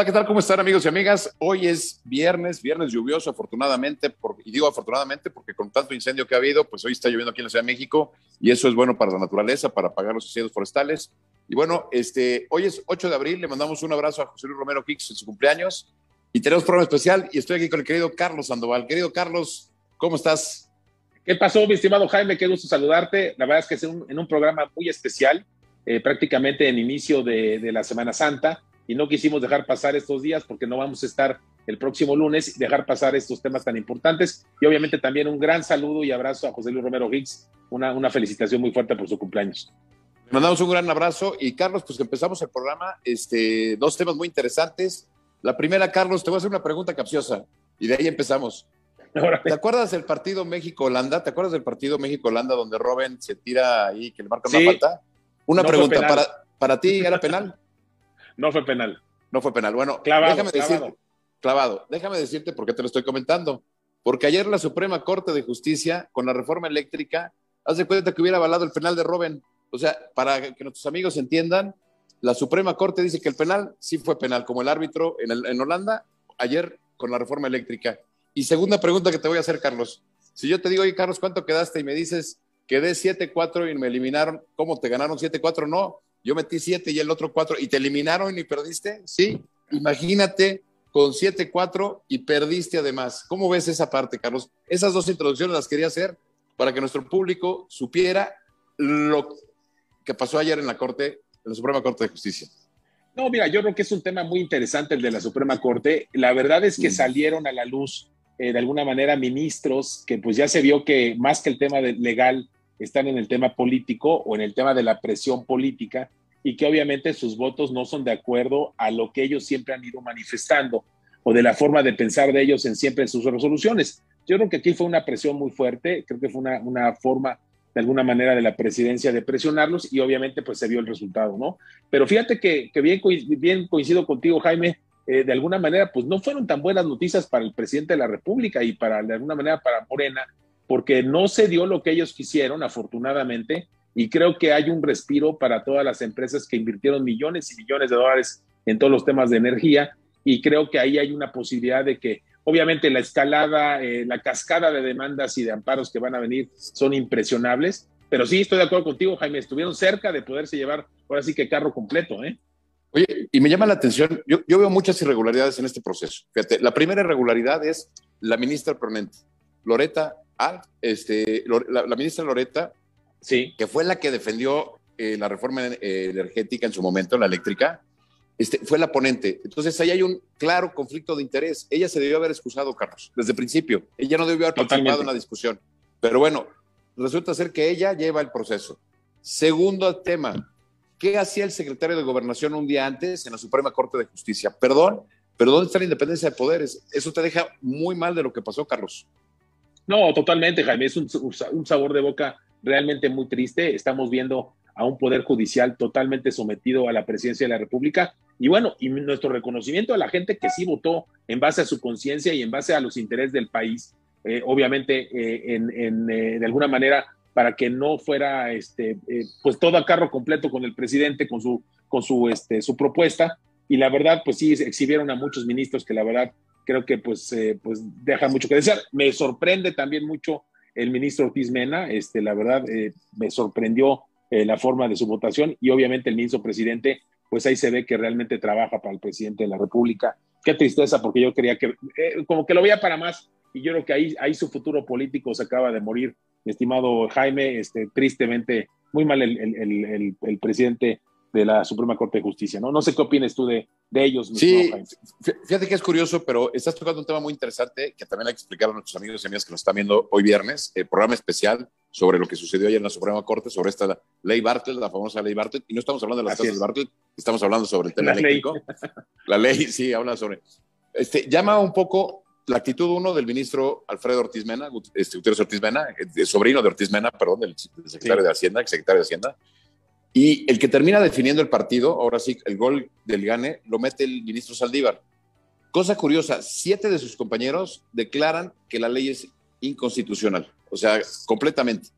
Hola, ¿qué tal? ¿Cómo están amigos y amigas? Hoy es viernes, viernes lluvioso, afortunadamente, y digo afortunadamente porque con tanto incendio que ha habido, pues hoy está lloviendo aquí en la Ciudad de México y eso es bueno para la naturaleza, para apagar los incendios forestales. Y bueno, este, hoy es 8 de abril, le mandamos un abrazo a José Luis Romero Hicks en su cumpleaños y tenemos programa especial y estoy aquí con el querido Carlos Sandoval. Querido Carlos, ¿cómo estás? ¿Qué pasó, mi estimado Jaime? Qué gusto saludarte. La verdad es que es en un programa muy especial, eh, prácticamente en inicio de, de la Semana Santa y no quisimos dejar pasar estos días porque no vamos a estar el próximo lunes y dejar pasar estos temas tan importantes. Y obviamente también un gran saludo y abrazo a José Luis Romero Higgs, una, una felicitación muy fuerte por su cumpleaños. Le mandamos un gran abrazo y Carlos, pues que empezamos el programa, este, dos temas muy interesantes. La primera, Carlos, te voy a hacer una pregunta capciosa y de ahí empezamos. ¿Te acuerdas del partido México-Holanda? ¿Te acuerdas del partido México-Holanda donde Robin se tira ahí, que le marca una falta? Una pregunta, ¿para, ¿para ti era penal? No fue penal. No fue penal. Bueno, déjame decirte, clavado. Déjame decirte por qué te lo estoy comentando. Porque ayer la Suprema Corte de Justicia, con la reforma eléctrica, hace cuenta que hubiera avalado el penal de Robben. O sea, para que nuestros amigos entiendan, la Suprema Corte dice que el penal sí fue penal, como el árbitro en, en Holanda, ayer con la reforma eléctrica. Y segunda pregunta que te voy a hacer, Carlos. Si yo te digo, oye, Carlos, ¿cuánto quedaste? Y me dices, quedé 7-4 y me eliminaron, ¿cómo te ganaron 7-4? No, yo metí siete y el otro cuatro y te eliminaron y perdiste. Sí, imagínate con siete, cuatro y perdiste además. ¿Cómo ves esa parte, Carlos? Esas dos introducciones las quería hacer para que nuestro público supiera lo que pasó ayer en la Corte, en la Suprema Corte de Justicia. No, mira, yo creo que es un tema muy interesante el de la Suprema Corte. La verdad es que mm. salieron a la luz eh, de alguna manera ministros que pues ya se vio que más que el tema legal están en el tema político o en el tema de la presión política y que obviamente sus votos no son de acuerdo a lo que ellos siempre han ido manifestando o de la forma de pensar de ellos en siempre sus resoluciones. Yo creo que aquí fue una presión muy fuerte, creo que fue una, una forma de alguna manera de la presidencia de presionarlos y obviamente pues se vio el resultado, ¿no? Pero fíjate que, bien coincido contigo, Jaime, eh, de alguna manera pues no fueron tan buenas noticias para el presidente de la República y para de alguna manera para Morena, porque no se dio lo que ellos quisieron, afortunadamente, y creo que hay un respiro para todas las empresas que invirtieron millones y millones de dólares en todos los temas de energía, y creo que ahí hay una posibilidad de que, obviamente, la escalada, eh, la cascada de demandas y de amparos que van a venir son impresionables, pero sí estoy de acuerdo contigo, Jaime, estuvieron cerca de poderse llevar, ahora sí que carro completo, ¿eh? Oye, y me llama la atención, yo, veo muchas irregularidades en este proceso. Fíjate, la primera irregularidad es la ministra proponente, Loreta Ah, este, la, ministra Loreta, sí. que fue la que defendió eh, la reforma eh, energética en su momento, la eléctrica, este, fue la ponente. Entonces ahí hay un claro conflicto de interés. Ella se debió haber excusado, Carlos, desde el principio. Ella no debió haber participado en la discusión. Pero bueno, resulta ser que ella lleva el proceso. Segundo tema, ¿qué hacía el secretario de Gobernación un día antes en la Suprema Corte de Justicia? Perdón, pero ¿dónde está la independencia de poderes? Eso te deja muy mal de lo que pasó, Carlos. No, totalmente, Jaime. Es un, sabor de boca realmente muy triste. Estamos viendo a un poder judicial totalmente sometido a la presidencia de la República. Y bueno, y nuestro reconocimiento a la gente que sí votó en base a su conciencia y en base a los intereses del país, eh, obviamente eh, en, eh, de alguna manera para que no fuera este, pues todo a carro completo con el presidente, con su, con su, este, su propuesta. Y la verdad, pues sí, exhibieron a muchos ministros que la verdad creo que pues, eh, pues deja mucho que desear. Me sorprende también mucho el ministro Ortiz Mena, este, la verdad eh, me sorprendió eh, la forma de su votación y obviamente el ministro presidente, pues ahí se ve que realmente trabaja para el presidente de la República. Qué tristeza, porque yo quería que, como que lo veía para más y yo creo que ahí, ahí su futuro político se acaba de morir, estimado Jaime, este, tristemente, muy mal el, el, el, el presidente de la Suprema Corte de Justicia, ¿no? No sé qué opinas tú de, de ellos. Sí, fíjate que es curioso, pero estás tocando un tema muy interesante que también hay que explicar a nuestros amigos y amigas que nos están viendo hoy viernes, el programa especial sobre lo que sucedió ayer en la Suprema Corte, sobre esta ley Bartlett, la famosa ley Bartlett, y no estamos hablando de las casas de Bartlett, estamos hablando sobre el tema la eléctrico. Ley. La ley, sí, habla sobre... Este, llama un poco la actitud uno del ministro Alfredo Ortiz Mena, este, Gutiérrez Ortiz Mena, el sobrino de Ortiz Mena, perdón, del, secretario de Hacienda, secretario de Hacienda, y el que termina definiendo el partido, ahora sí, el gol del gane, lo mete el ministro Saldívar. Cosa curiosa, siete de sus compañeros declaran que la ley es inconstitucional, o sea, completamente.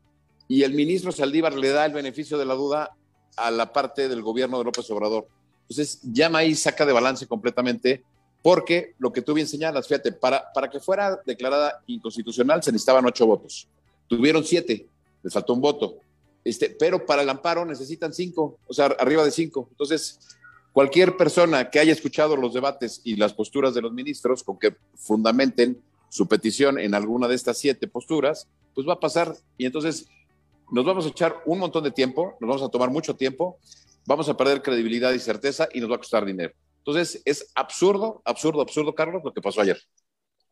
Y el ministro Saldívar le da el beneficio de la duda a la parte del gobierno de López Obrador. Entonces, llama ahí, saca de balance completamente, porque lo que tú bien señalas, fíjate, para, para que fuera declarada inconstitucional se necesitaban ocho votos. Tuvieron siete, les faltó un voto. Este, pero para el amparo necesitan cinco, o sea, arriba de cinco. Entonces, cualquier persona que haya escuchado los debates y las posturas de los ministros, con que fundamenten su petición en alguna de estas siete posturas, pues va a pasar. Y entonces nos vamos a echar un montón de tiempo, nos vamos a tomar mucho tiempo, vamos a perder credibilidad y certeza y nos va a costar dinero. Entonces, es absurdo, absurdo, absurdo, Carlos, lo que pasó ayer.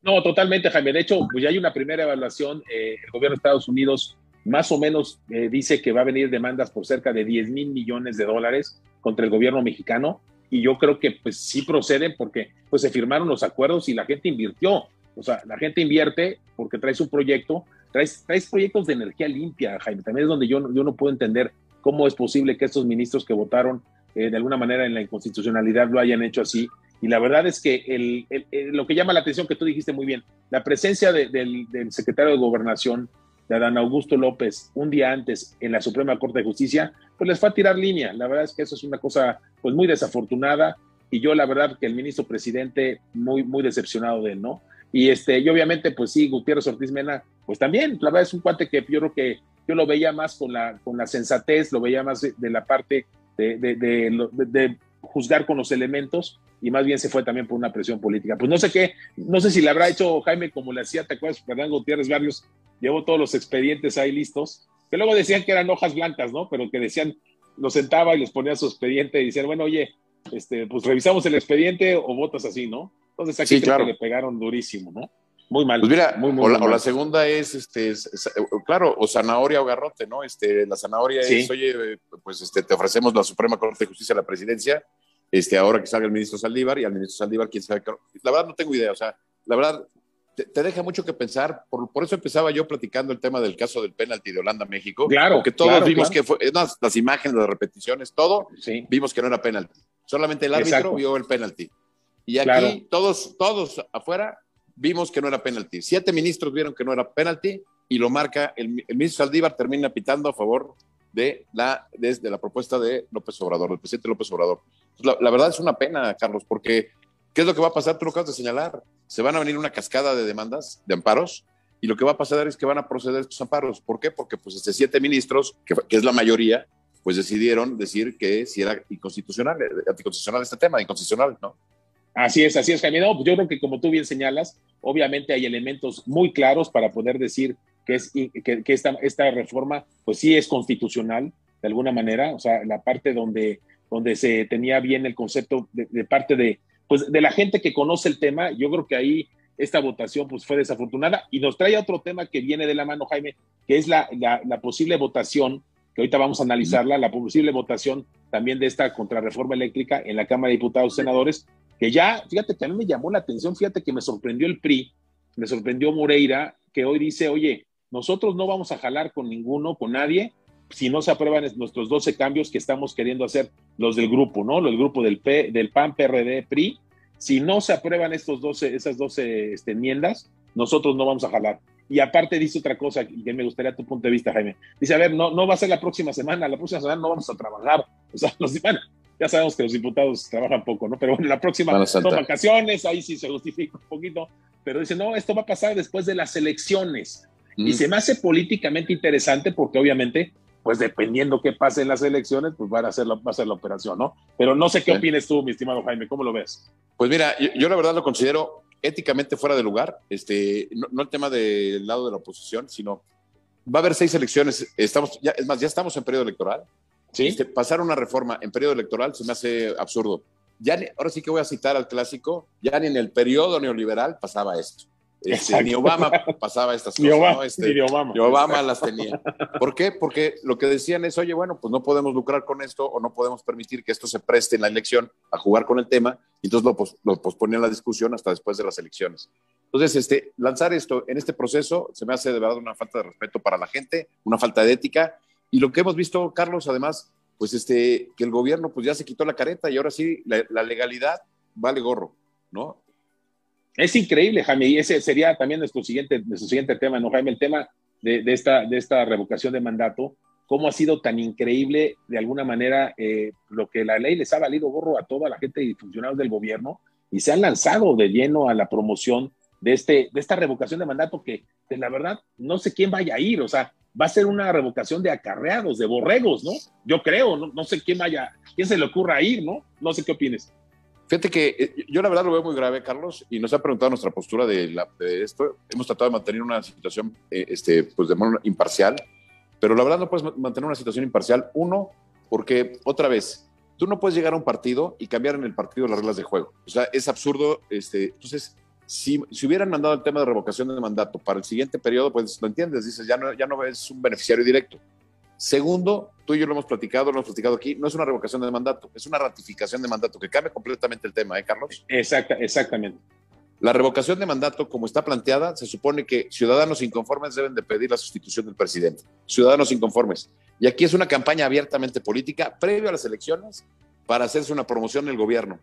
No, totalmente, Jaime. De hecho, pues ya hay una primera evaluación. Eh, el gobierno de Estados Unidos más o menos eh, dice que va a venir demandas por cerca de 10 mil millones de dólares contra el gobierno mexicano. Y yo creo que pues sí proceden porque pues se firmaron los acuerdos y la gente invirtió. O sea, la gente invierte porque traes un proyecto, traes, traes proyectos de energía limpia, Jaime. También es donde yo, yo no puedo entender cómo es posible que estos ministros que votaron eh, de alguna manera en la inconstitucionalidad lo hayan hecho así. Y la verdad es que el, lo que llama la atención, que tú dijiste muy bien, la presencia del, secretario de Gobernación, de Adán Augusto López, un día antes en la Suprema Corte de Justicia, pues les fue a tirar línea. La verdad es que eso es una cosa pues muy desafortunada y yo la verdad que el ministro presidente muy, muy decepcionado de él, ¿no? Y, este, y obviamente, pues sí, Gutiérrez Ortiz Mena, pues también, la verdad es un cuate que yo creo que yo lo veía más con la, con la sensatez, lo veía más de, la parte de, de, de, juzgar con los elementos y más bien se fue también por una presión política. Pues no sé qué, no sé si le habrá hecho Jaime como le hacía, ¿te acuerdas? Fernando Gutiérrez Barrios llevó todos los expedientes ahí listos, que luego decían que eran hojas blancas, ¿no? Pero que decían, lo sentaba y les ponía su expediente y decían, bueno, oye, este, pues revisamos el expediente o votas así, ¿no? Entonces aquí creo que le pegaron durísimo, ¿no? Muy mal. Pues mira, muy, muy, o, la, segunda es, este, claro, o zanahoria o garrote, ¿no? Este, la zanahoria es, oye, pues este, te ofrecemos la Suprema Corte de Justicia a la presidencia, este, ahora que salga el ministro Saldívar y al ministro Saldívar, quién sabe. La verdad no tengo idea, o sea, la verdad te, deja mucho que pensar, por, por, eso empezaba yo platicando el tema del caso del penalti de Holanda México. Claro. Que todos vimos que fue, las, imágenes, las repeticiones, todo, vimos que no era penalti. Solamente el árbitro vio el penalti. Y aquí todos, todos afuera vimos que no era penalti. Siete ministros vieron que no era penalti y lo marca, el, ministro Saldívar termina pitando a favor de la, de, la propuesta de López Obrador, del presidente López Obrador. La, verdad es una pena, Carlos, porque ¿qué es lo que va a pasar? Tú lo acabas de señalar. Se van a venir una cascada de demandas, de amparos, y lo que va a pasar es que van a proceder estos amparos. ¿Por qué? Porque pues este siete ministros, que, que es la mayoría, pues decidieron decir que si era inconstitucional, anticonstitucional este tema, inconstitucional, ¿no? Así es, así es, Jaime. No, pues yo creo que como tú bien señalas, obviamente hay elementos muy claros para poder decir que, es, que, esta, esta, reforma, pues sí es constitucional, de alguna manera, o sea, la parte donde, donde se tenía bien el concepto de, parte de, pues, de la gente que conoce el tema, yo creo que ahí esta votación pues fue desafortunada. Y nos trae otro tema que viene de la mano, Jaime, que es la, la, la posible votación, que ahorita vamos a analizarla, la posible votación también de esta contrarreforma eléctrica en la Cámara de Diputados y Senadores, que ya, fíjate que a mí me llamó la atención, fíjate que me sorprendió el PRI, me sorprendió Moreira, que hoy dice, oye, nosotros no vamos a jalar con ninguno, con nadie, si no se aprueban nuestros 12 cambios que estamos queriendo hacer los del grupo, ¿no? Los del grupo del, P, del PAN, PRD, PRI. Si no se aprueban estos 12, esas 12 este, enmiendas, nosotros no vamos a jalar. Y aparte dice otra cosa que me gustaría tu punto de vista, Jaime. Dice, a ver, no, no va a ser la próxima semana, la próxima semana no vamos a trabajar. O sea, los, bueno, ya sabemos que los diputados trabajan poco, ¿no? Pero bueno, la próxima son vacaciones, ahí sí se justifica un poquito, pero dice, no, esto va a pasar después de las elecciones. Y mm. se me hace políticamente interesante porque obviamente, pues dependiendo qué pase en las elecciones, pues va a ser la, va a ser la operación, ¿no? Pero no sé qué opinas tú, mi estimado Jaime, ¿cómo lo ves? Pues mira, yo, la verdad lo considero éticamente fuera de lugar, este, no, el tema del lado de la oposición, sino va a haber seis elecciones, estamos, ya, es más, ya estamos en periodo electoral, ¿Sí? Este, pasar una reforma en periodo electoral se me hace absurdo. Ya ahora sí que voy a citar al clásico, ya ni en el periodo neoliberal pasaba esto. Este, ni Obama pasaba estas cosas. Obama, este, ni Obama. Ni Obama las tenía. ¿Por qué? Porque lo que decían es, oye, bueno, pues no podemos lucrar con esto o no podemos permitir que esto se preste en la elección a jugar con el tema. Y entonces lo, pos, lo posponían la discusión hasta después de las elecciones. Entonces, este, lanzar esto en este proceso se me hace de verdad una falta de respeto para la gente, una falta de ética y lo que hemos visto, Carlos, además, pues este, que el gobierno pues ya se quitó la careta y ahora sí, la, legalidad vale gorro, ¿no? Es increíble, Jaime, y ese sería también nuestro siguiente, nuestro siguiente tema, ¿no, Jaime? El tema de, esta, de revocación de mandato, cómo ha sido tan increíble de alguna manera eh, lo que la ley les ha valido gorro a toda la gente y funcionarios del gobierno y se han lanzado de lleno a la promoción de, este, de esta revocación de mandato que, la verdad, no sé quién vaya a ir, o sea, va a ser una revocación de acarreados, de borregos, ¿no? Yo creo, no, no sé quién vaya, quién se le ocurra ir, ¿no? No sé qué opines. Fíjate que eh, yo la verdad lo veo muy grave, Carlos, y nos ha preguntado nuestra postura de, esto. Hemos tratado de mantener una situación eh, este, pues de manera imparcial, pero la verdad no puedes mantener una situación imparcial. Uno, porque otra vez, tú no puedes llegar a un partido y cambiar en el partido las reglas de juego. O sea, es absurdo. Este, entonces, si, si, hubieran mandado el tema de revocación de mandato para el siguiente periodo, pues lo entiendes, dices, ya no, ya no es un beneficiario directo. Segundo, tú y yo lo hemos platicado, lo hemos platicado aquí, no es una revocación de mandato, es una ratificación de mandato, que cambia completamente el tema, ¿eh, Carlos? Exacta, exactamente. La revocación de mandato, como está planteada, se supone que ciudadanos inconformes deben de pedir la sustitución del presidente. Ciudadanos inconformes. Y aquí es una campaña abiertamente política previo a las elecciones para hacerse una promoción del gobierno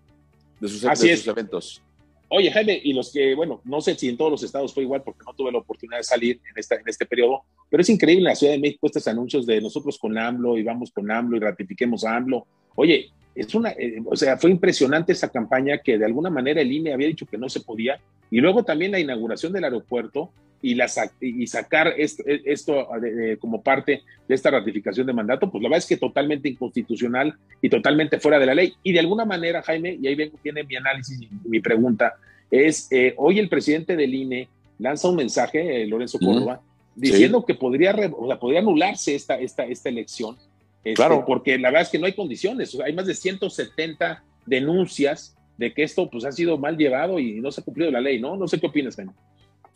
de sus, de sus eventos. Oye, Jaime, y los que, bueno, no sé si en todos los estados fue igual porque no tuve la oportunidad de salir en, esta, en este periodo, pero es increíble en la Ciudad de México estos anuncios de nosotros con AMLO y vamos con AMLO y ratifiquemos a AMLO. Oye, es una, eh, o sea, fue impresionante esa campaña que de alguna manera el INE había dicho que no se podía y luego también la inauguración del aeropuerto y, la, y sacar esto, esto como parte de esta ratificación de mandato, pues la verdad es que totalmente inconstitucional y totalmente fuera de la ley. Y de alguna manera, Jaime, y ahí vengo, tiene mi análisis y mi pregunta, es, eh, hoy el presidente del INE lanza un mensaje, eh, Lorenzo Córdoba, diciendo que podría, o sea, podría anularse esta, esta, esta elección, este, claro. porque la verdad es que no hay condiciones, hay más de 170 denuncias de que esto pues ha sido mal llevado y no se ha cumplido la ley, ¿no? No sé qué opinas, Jaime.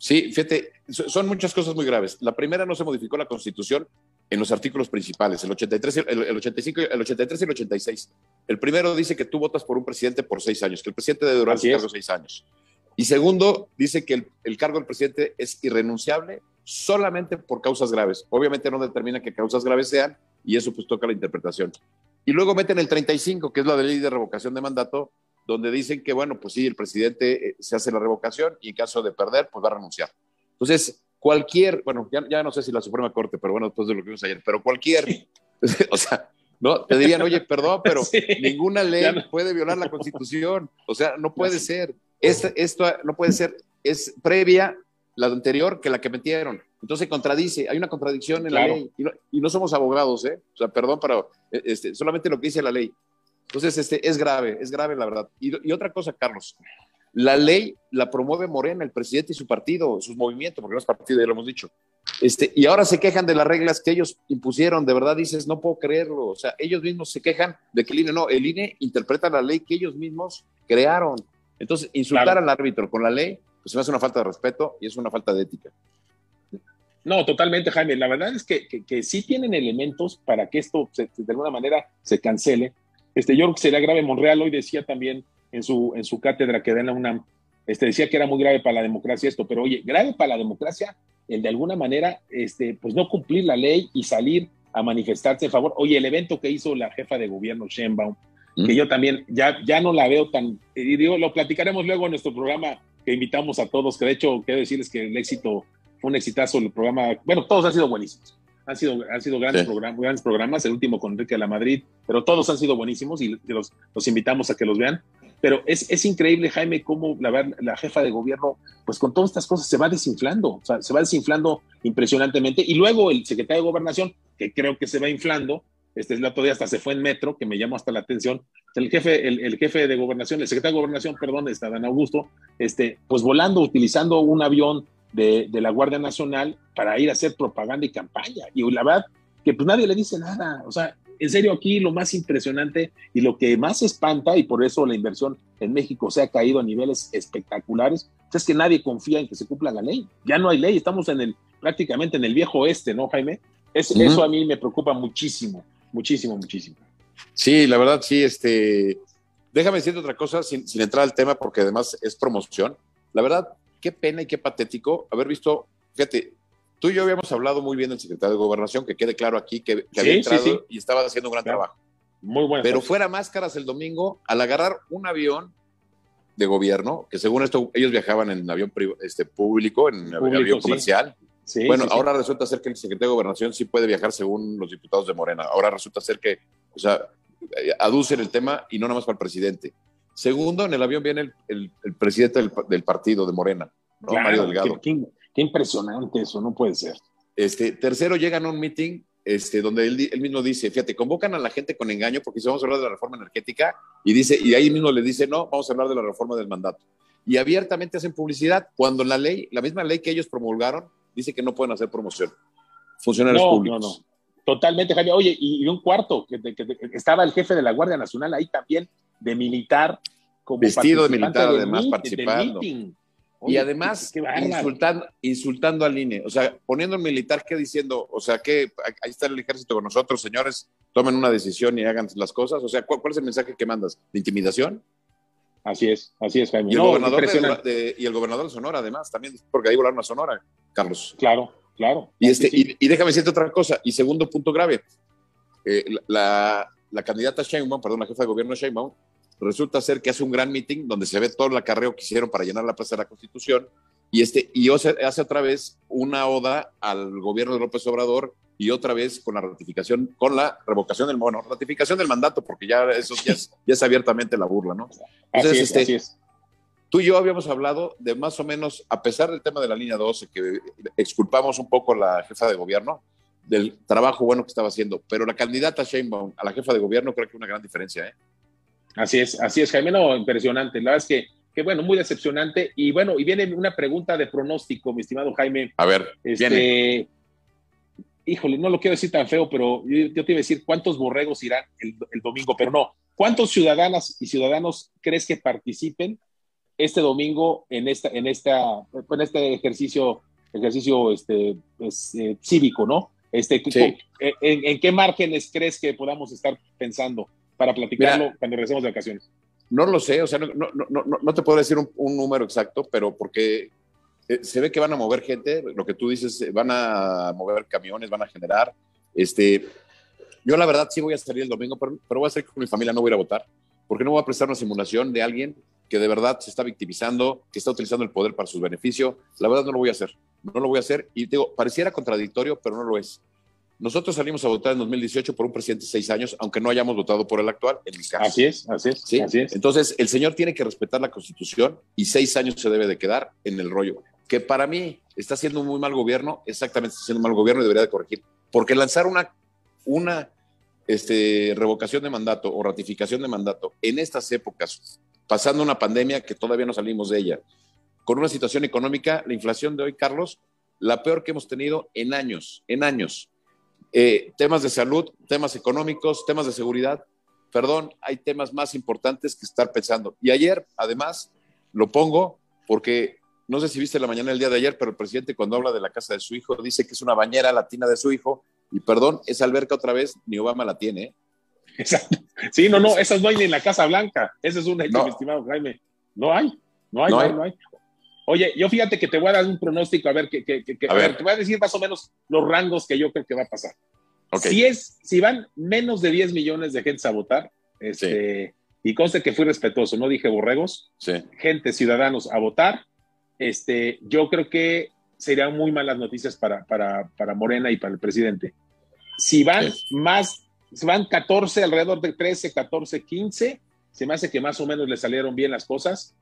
Sí, fíjate, son muchas cosas muy graves. La primera, no se modificó la Constitución en los artículos principales, el, 83, el, 85, el 83 y el 86. El primero dice que tú votas por un presidente por seis años, que el presidente debe durar su cargo seis años. Y segundo, dice que el, cargo del presidente es irrenunciable solamente por causas graves. Obviamente no determina qué causas graves sean y eso pues toca la interpretación. Y luego meten el 35, que es la de ley de revocación de mandato, donde dicen que, bueno, pues sí, el presidente eh, se hace la revocación y en caso de perder, pues va a renunciar. Entonces, cualquier, bueno, ya, no sé si la Suprema Corte, pero bueno, después de lo que vimos ayer, pero cualquier, o sea, no, te dirían, oye, perdón, pero ninguna ley puede violar la Constitución, o sea, no puede ser. esto no puede ser, es previa la anterior que la que metieron. Entonces contradice, hay una contradicción en la ley y no, somos abogados, ¿eh? O sea, perdón, pero eh, este, solamente lo que dice la ley. Entonces, este, es grave, es grave la verdad. Y, otra cosa, Carlos, la ley la promueve Morena, el presidente y su partido, sus movimientos, porque no es partido, ya lo hemos dicho. Este, y ahora se quejan de las reglas que ellos impusieron, de verdad dices, no puedo creerlo. O sea, ellos mismos se quejan de que el INE no, el INE interpreta la ley que ellos mismos crearon. Entonces, insultar al árbitro con la ley, pues me hace una falta de respeto y es una falta de ética. No, totalmente, Jaime. La verdad es que, que, sí tienen elementos para que esto de alguna manera se cancele, este, yo creo que sería grave. Monreal hoy decía también en su, en su cátedra que da en la UNAM, este, decía que era muy grave para la democracia esto, pero oye, grave para la democracia el de alguna manera, este, pues no cumplir la ley y salir a manifestarse en favor. Oye, el evento que hizo la jefa de gobierno, Sheinbaum, que yo también ya, ya no la veo tan, y digo, lo platicaremos luego en nuestro programa que invitamos a todos, que de hecho quiero decirles que el éxito fue un exitazo el programa, bueno, todos han sido buenísimos han sido, han sido grandes, programas, grandes programas, el último con Enrique de la Madrid, pero todos han sido buenísimos y los, los invitamos a que los vean. Pero es, es increíble, Jaime, cómo la, la jefa de gobierno, pues con todas estas cosas se va desinflando, o sea, se va desinflando impresionantemente. Y luego el secretario de Gobernación, que creo que se va inflando, este el otro día hasta se fue en metro, que me llamó hasta la atención. El jefe, el, el jefe de gobernación, el secretario de gobernación, perdón, está Dan Augusto, este, pues volando, utilizando un avión de, la Guardia Nacional para ir a hacer propaganda y campaña. Y la verdad que pues nadie le dice nada. O sea, en serio aquí lo más impresionante y lo que más espanta, y por eso la inversión en México se ha caído a niveles espectaculares, es que nadie confía en que se cumpla la ley. Ya no hay ley, estamos en el, prácticamente en el viejo oeste, ¿no, Jaime? Eso a mí me preocupa muchísimo, muchísimo, muchísimo. Sí, la verdad, sí, este... Déjame decirte otra cosa sin, sin entrar al tema porque además es promoción. La verdad, qué pena y qué patético haber visto, fíjate, tú y yo habíamos hablado muy bien del secretario de Gobernación, que quede claro aquí que, había entrado y estaba haciendo un gran trabajo. Muy bueno. Pero fuera máscaras el domingo, al agarrar un avión de gobierno, que según esto ellos viajaban en avión este, público, en avión comercial, bueno, ahora resulta ser que el secretario de Gobernación sí puede viajar según los diputados de Morena. Ahora resulta ser que, o sea, aducen el tema y no nada más para el presidente. Segundo, en el avión viene el, presidente del, partido de Morena, Mario Delgado. Qué, impresionante eso, no puede ser. Este, tercero, llegan a un meeting este, donde él, mismo dice, fíjate, convocan a la gente con engaño porque si vamos a hablar de la reforma energética y dice, y ahí mismo le dice, no, vamos a hablar de la reforma del mandato. Y abiertamente hacen publicidad cuando la ley, la misma ley que ellos promulgaron, dice que no pueden hacer promoción. Funcionarios públicos. No, no. Totalmente, Javier. Oye, y, un cuarto, que, estaba el jefe de la Guardia Nacional ahí también, de militar. Como Vestido de militar, además, participando. y además, insultando, insultando al INE. O sea, poniendo el militar, ¿qué diciendo? O sea, que ahí está el ejército con nosotros, señores, tomen una decisión y hagan las cosas. O sea, ¿cuál, es el mensaje que mandas? ¿De intimidación? Así es, así es, Jaime. Y el, gobernador, de, y el gobernador de Sonora, además, también, porque ahí volaron a Sonora, Carlos. Claro, claro. Y, este, y, déjame decirte otra cosa. Y segundo punto grave, eh, la, la, candidata Sheinbaum, perdón, la jefa de gobierno Sheinbaum, resulta ser que hace un gran meeting donde se ve todo el acarreo que hicieron para llenar la plaza de la Constitución y, este, y hace otra vez una oda al gobierno de López Obrador y otra vez con la ratificación, con la revocación del, bueno, ratificación del mandato, porque ya eso ya es, ya es abiertamente la burla, ¿no? Entonces, así es, este, es. Tú y yo habíamos hablado de más o menos, a pesar del tema de la línea 12, que exculpamos un poco a la jefa de gobierno, del trabajo bueno que estaba haciendo, pero la candidata Sheinbaum a la jefa de gobierno creo que una gran diferencia, ¿eh? Así es, así es, Jaime, no, impresionante. La verdad es que, que, bueno, muy decepcionante. Y bueno, y viene una pregunta de pronóstico, mi estimado Jaime. A ver, este, híjole, no lo quiero decir tan feo, pero yo, te iba a decir cuántos borregos irán el, domingo, pero no. ¿Cuántos ciudadanas y ciudadanos crees que participen este domingo en esta, en esta, en este ejercicio, ejercicio este, pues, eh, cívico, no? Este, en, qué márgenes crees que podamos estar pensando para platicarlo cuando regresemos de vacaciones? No lo sé, o sea, no, no, no, no te puedo decir un, un, número exacto, pero porque eh, se ve que van a mover gente, lo que tú dices, eh, van a mover camiones, van a generar. Este, yo la verdad sí voy a salir el domingo, pero, voy a que con mi familia no voy a ir a votar, porque no voy a prestar una simulación de alguien que de verdad se está victimizando, que está utilizando el poder para su beneficio. La verdad no lo voy a hacer, no lo voy a hacer. Y digo, pareciera contradictorio, pero no lo es. Nosotros salimos a votar en 2018 por un presidente de seis años, aunque no hayamos votado por el actual, en mi caso. Así es, así es, ¿Sí? así es. Entonces, el señor tiene que respetar la Constitución y seis años se debe de quedar en el rollo que para mí está haciendo un muy mal gobierno, exactamente está haciendo un mal gobierno y debería de corregir. Porque lanzar una, una este, revocación de mandato o ratificación de mandato en estas épocas, pasando una pandemia que todavía no salimos de ella, con una situación económica, la inflación de hoy, Carlos, la peor que hemos tenido en años, en años. Eh, temas de salud, temas económicos, temas de seguridad. Perdón, hay temas más importantes que estar pensando. Y ayer, además, lo pongo porque no sé si viste la mañana del día de ayer, pero el presidente cuando habla de la casa de su hijo dice que es una bañera latina de su hijo. Y perdón, esa alberca otra vez ni Obama la tiene. ¿eh? Exacto. Sí, no, no, esas no hay ni en la Casa Blanca. Ese es un hecho, mi estimado Jaime. No hay, no hay, no, hay. no hay. Oye, yo fíjate que te voy a dar un pronóstico, a ver, que, que, que a, ver. te voy a decir más o menos los rangos que yo creo que va a pasar. Si, es, si van menos de 10 millones de gente a votar, este, y conste que fui respetuoso, no dije borregos, sí. gente, ciudadanos a votar, este, yo creo que serían muy malas noticias para, para, para Morena y para el presidente. Si van más, si van 14, alrededor de 13, 14, 15, se me hace que más o menos le salieron bien las cosas.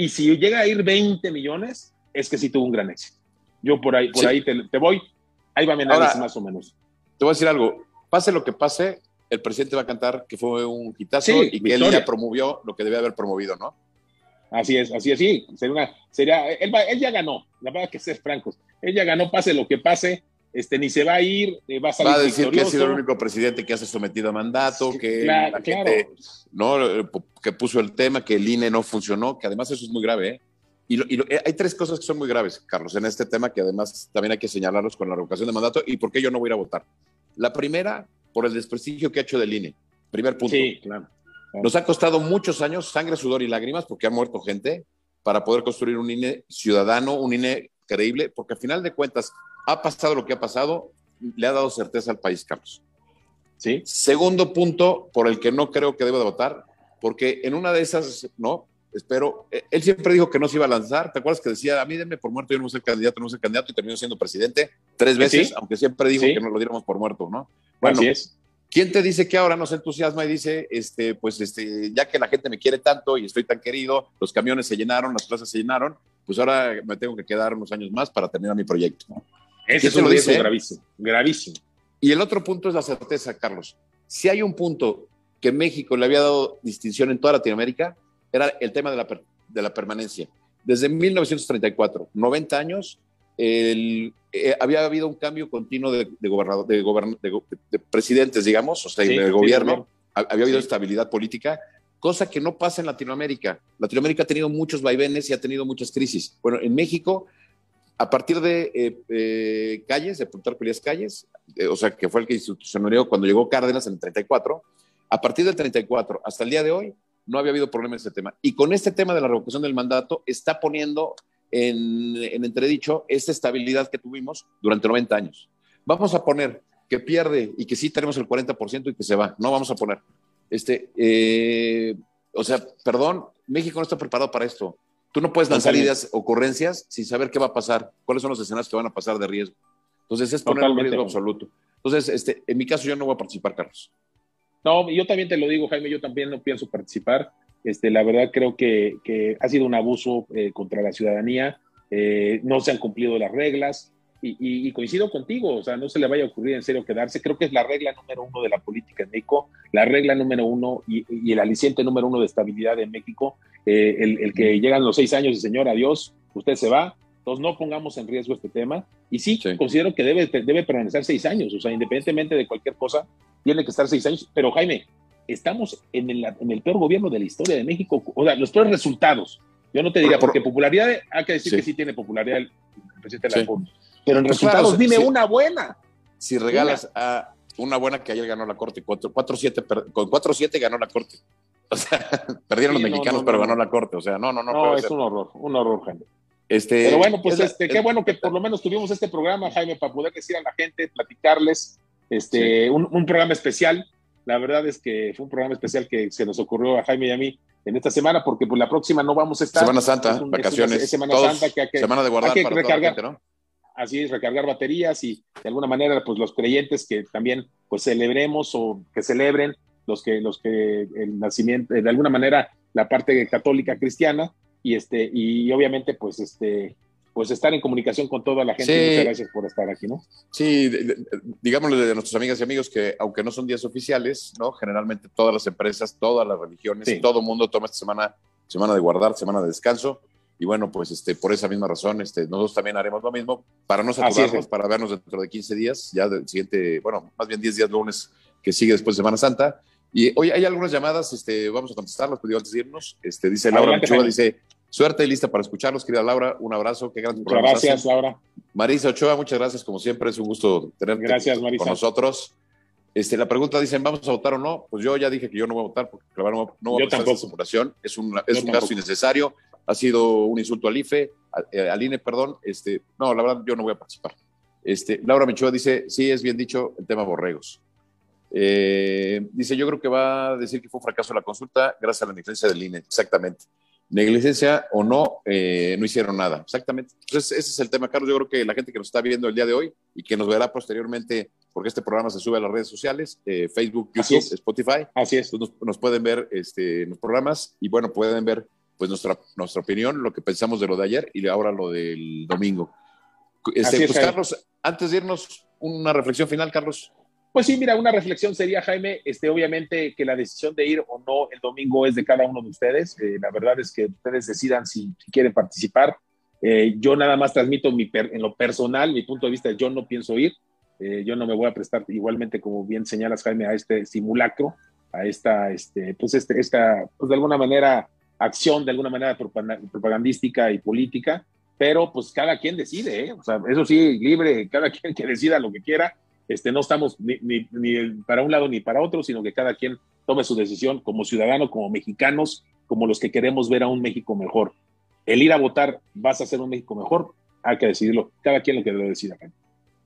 Y si llega a ir 20 millones, es que sí tuvo un gran éxito. Yo por ahí, por ahí te, voy, ahí va mi análisis más o menos. Te voy a decir algo, pase lo que pase, el presidente va a cantar que fue un hitazo y que él ya promovió lo que debe haber promovido, ¿no? Así es, así es, sí. Sería una, sería, él, ya ganó, la verdad que ser francos. Él ya ganó, pase lo que pase, este, ni se va a ir, eh, va a salir. Va a decir que ha sido el único presidente que ha sometido a mandato, que, la gente, ¿no? que puso el tema, que el INE no funcionó, que además eso es muy grave. ¿eh? Y, y eh, hay tres cosas que son muy graves, Carlos, en este tema, que además también hay que señalarlos con la revocación de mandato y por qué yo no voy a ir a votar. La primera, por el desprestigio que ha hecho del INE. Primer punto. Sí, claro. Nos ha costado muchos años, sangre, sudor y lágrimas, porque ha muerto gente para poder construir un INE ciudadano, un INE creíble, porque al final de cuentas ha pasado lo que ha pasado, le ha dado certeza al país, Carlos. ¿Sí? Segundo punto por el que no creo que deba de votar, porque en una de esas, ¿no? espero. Eh, él siempre dijo que no se iba a lanzar. ¿Te acuerdas que decía, a mí denme por muerto, yo no voy a ser candidato, no voy a ser candidato y terminó siendo presidente tres veces, aunque siempre dijo que no lo diéramos por muerto, ¿no? Bueno, Así es. ¿Quién te dice que ahora no se entusiasma y dice, este, pues, este, ya que la gente me quiere tanto y estoy tan querido, los camiones se llenaron, las plazas se llenaron, pues ahora me tengo que quedar unos años más para terminar mi proyecto. Ese es un riesgo gravísimo, gravísimo. Y el otro punto es la certeza, Carlos. Si hay un punto que México le había dado distinción en toda Latinoamérica, era el tema de la, de la permanencia. Desde 1934, 90 años, el, eh, había habido un cambio continuo de, gobernador, de, de, presidentes, digamos, o sea, del gobierno. Había habido estabilidad política, cosa que no pasa en Latinoamérica. Latinoamérica ha tenido muchos vaivenes y ha tenido muchas crisis. Bueno, en México, a partir de eh, eh, Calles, de Plutarco Elías Calles, o sea, que fue el que institucionalizó cuando llegó Cárdenas en el 34, a partir del 34 hasta el día de hoy, no había habido problema en este tema. Y con este tema de la revocación del mandato, está poniendo en, entredicho esta estabilidad que tuvimos durante 90 años. Vamos a poner que pierde y que sí tenemos el 40% y que se va. No vamos a poner. Este, eh, o sea, perdón, México no está preparado para esto. Tú no puedes lanzar ideas, ocurrencias sin saber qué va a pasar, cuáles son los escenarios que van a pasar de riesgo. Entonces es poner un riesgo absoluto. Entonces, este, en mi caso yo no voy a participar, Carlos. No, yo también te lo digo, Jaime, yo también no pienso participar. Este, la verdad creo que, que ha sido un abuso eh, contra la ciudadanía, eh, no se han cumplido las reglas y, coincido contigo, o sea, no se le vaya a ocurrir en serio quedarse, creo que es la regla número uno de la política en México, la regla número uno y, el aliciente número uno de estabilidad en México, eh, el, que llegan los seis años y señor, adiós, usted se va, entonces no pongamos en riesgo este tema. Y sí, considero que debe, debe permanecer seis años, o sea, independientemente de cualquier cosa, tiene que estar seis años, pero Jaime, estamos en el, en el peor gobierno de la historia de México, o sea, los peores resultados. Yo no te diría, porque popularidad, hay que decir que sí tiene popularidad el, presidente de la pero en pues resultados dime una buena. Si regalas a una buena que ayer ganó la Corte, 4-7, con 4-7 ganó la Corte. O sea, perdieron los mexicanos, pero ganó la Corte. O sea, no, no, no. No, es un horror, un horror, Jaime. Este, pero bueno, pues este, qué bueno que por lo menos tuvimos este programa, Jaime, para poder decir a la gente, platicarles, este, un, un programa especial la verdad es que fue un programa especial que se nos ocurrió a Jaime y a mí en esta semana, porque pues la próxima no vamos a estar. Semana Santa, vacaciones. semana Santa que hay que, semana de guardar para recargar, ¿no? Así es, recargar baterías y de alguna manera, pues los creyentes que también pues celebremos o que celebren los que, los que el nacimiento, de alguna manera, la parte católica cristiana, y este, y obviamente, pues este, pues estar en comunicación con toda la gente. Muchas gracias por estar aquí, ¿no? Sí, digámosle de nuestras amigas y amigos que aunque no son días oficiales, ¿no? Generalmente todas las empresas, todas las religiones, todo el mundo toma esta semana, semana de guardar, semana de descanso. Y bueno, pues este, por esa misma razón, este, nosotros también haremos lo mismo para no saturarnos, para vernos dentro de 15 días, ya del siguiente, bueno, más bien 10 días lunes que sigue después de Semana Santa. Y hoy hay algunas llamadas, este, vamos a contestarlas, pero antes de irnos, este, dice Laura Ochoa, dice, Suerte y lista para escucharlos, querida Laura. Un abrazo. Qué gran Muchas gracias, Laura. Marisa Ochoa, muchas gracias. Como siempre, es un gusto tenerte gracias, con nosotros. Este, la pregunta dicen, ¿vamos a votar o no? Pues yo ya dije que yo no voy a votar porque no, no voy a esta simulación. Es un, es un caso innecesario. Ha sido un insulto al IFE, eh, al, INE, perdón. Este, no, la verdad, yo no voy a participar. Este, Laura Mechoa dice, sí, es bien dicho el tema borregos. Eh, dice, yo creo que va a decir que fue un fracaso la consulta gracias a la negligencia del INE. Exactamente negligencia o no, eh, no hicieron nada. Exactamente. Entonces, ese es el tema, Carlos. Yo creo que la gente que nos está viendo el día de hoy y que nos verá posteriormente, porque este programa se sube a las redes sociales, eh, Facebook, YouTube, Spotify. Así es. Nos, pueden ver este, en los programas y bueno, pueden ver pues nuestra, nuestra opinión, lo que pensamos de lo de ayer y ahora lo del domingo. Este, pues, Carlos, antes de irnos, una reflexión final, Carlos. Pues sí, mira, una reflexión sería, Jaime, este, obviamente que la decisión de ir o no el domingo es de cada uno de ustedes. Eh, la verdad es que ustedes decidan si, quieren participar. Eh, yo nada más transmito mi en lo personal, mi punto de vista, yo no pienso ir. Eh, yo no me voy a prestar igualmente, como bien señalas, Jaime, a este simulacro, a esta, este, pues, este, esta, pues de alguna manera, acción, de alguna manera propagandística y política. Pero pues cada quien decide, o sea, eso sí, libre, cada quien que decida lo que quiera este, no estamos ni, para un lado ni para otro, sino que cada quien tome su decisión como ciudadano, como mexicanos, como los que queremos ver a un México mejor. El ir a votar, vas a hacer un México mejor, hay que decidirlo, cada quien lo que decida.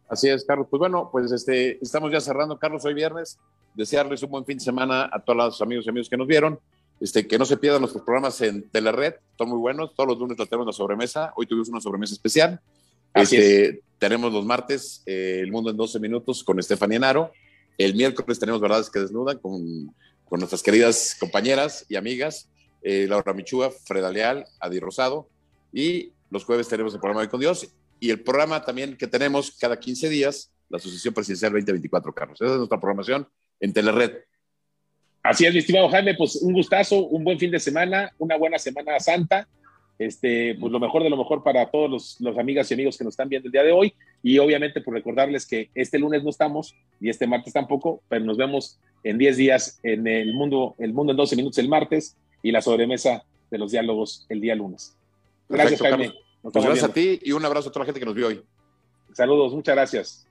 Así es, Carlos. Pues bueno, pues este, estamos ya cerrando, Carlos, hoy viernes. Desearles un buen fin de semana a todos los amigos y amigos que nos vieron. Este, que no se pierdan nuestros programas en Telered, son muy buenos. Todos los lunes tenemos una sobremesa. Hoy tuvimos una sobremesa especial. Este, tenemos los martes eh, El Mundo en 12 Minutos con Estefanía Naro. El miércoles tenemos Verdades que Desnudan con, con nuestras queridas compañeras y amigas, eh, Laura Michúa, Freda Leal, Adi Rosado. Y los jueves tenemos el programa de Con Dios. Y el programa también que tenemos cada 15 días, la Asociación Presidencial 2024, Carlos. Esa es nuestra programación en Telered. Así es, mi estimado Jaime, pues un gustazo, un buen fin de semana, una buena Semana Santa. Este, pues lo mejor de lo mejor para todos los, los amigas y amigos que nos están viendo el día de hoy. Y obviamente, por recordarles que este lunes no estamos y este martes tampoco, pero nos vemos en 10 días en el mundo, el mundo en 12 minutos el martes y la sobremesa de los diálogos el día lunes. Gracias, Jaime. Pues gracias a ti y un abrazo a toda la gente que nos vio hoy. Saludos, muchas gracias.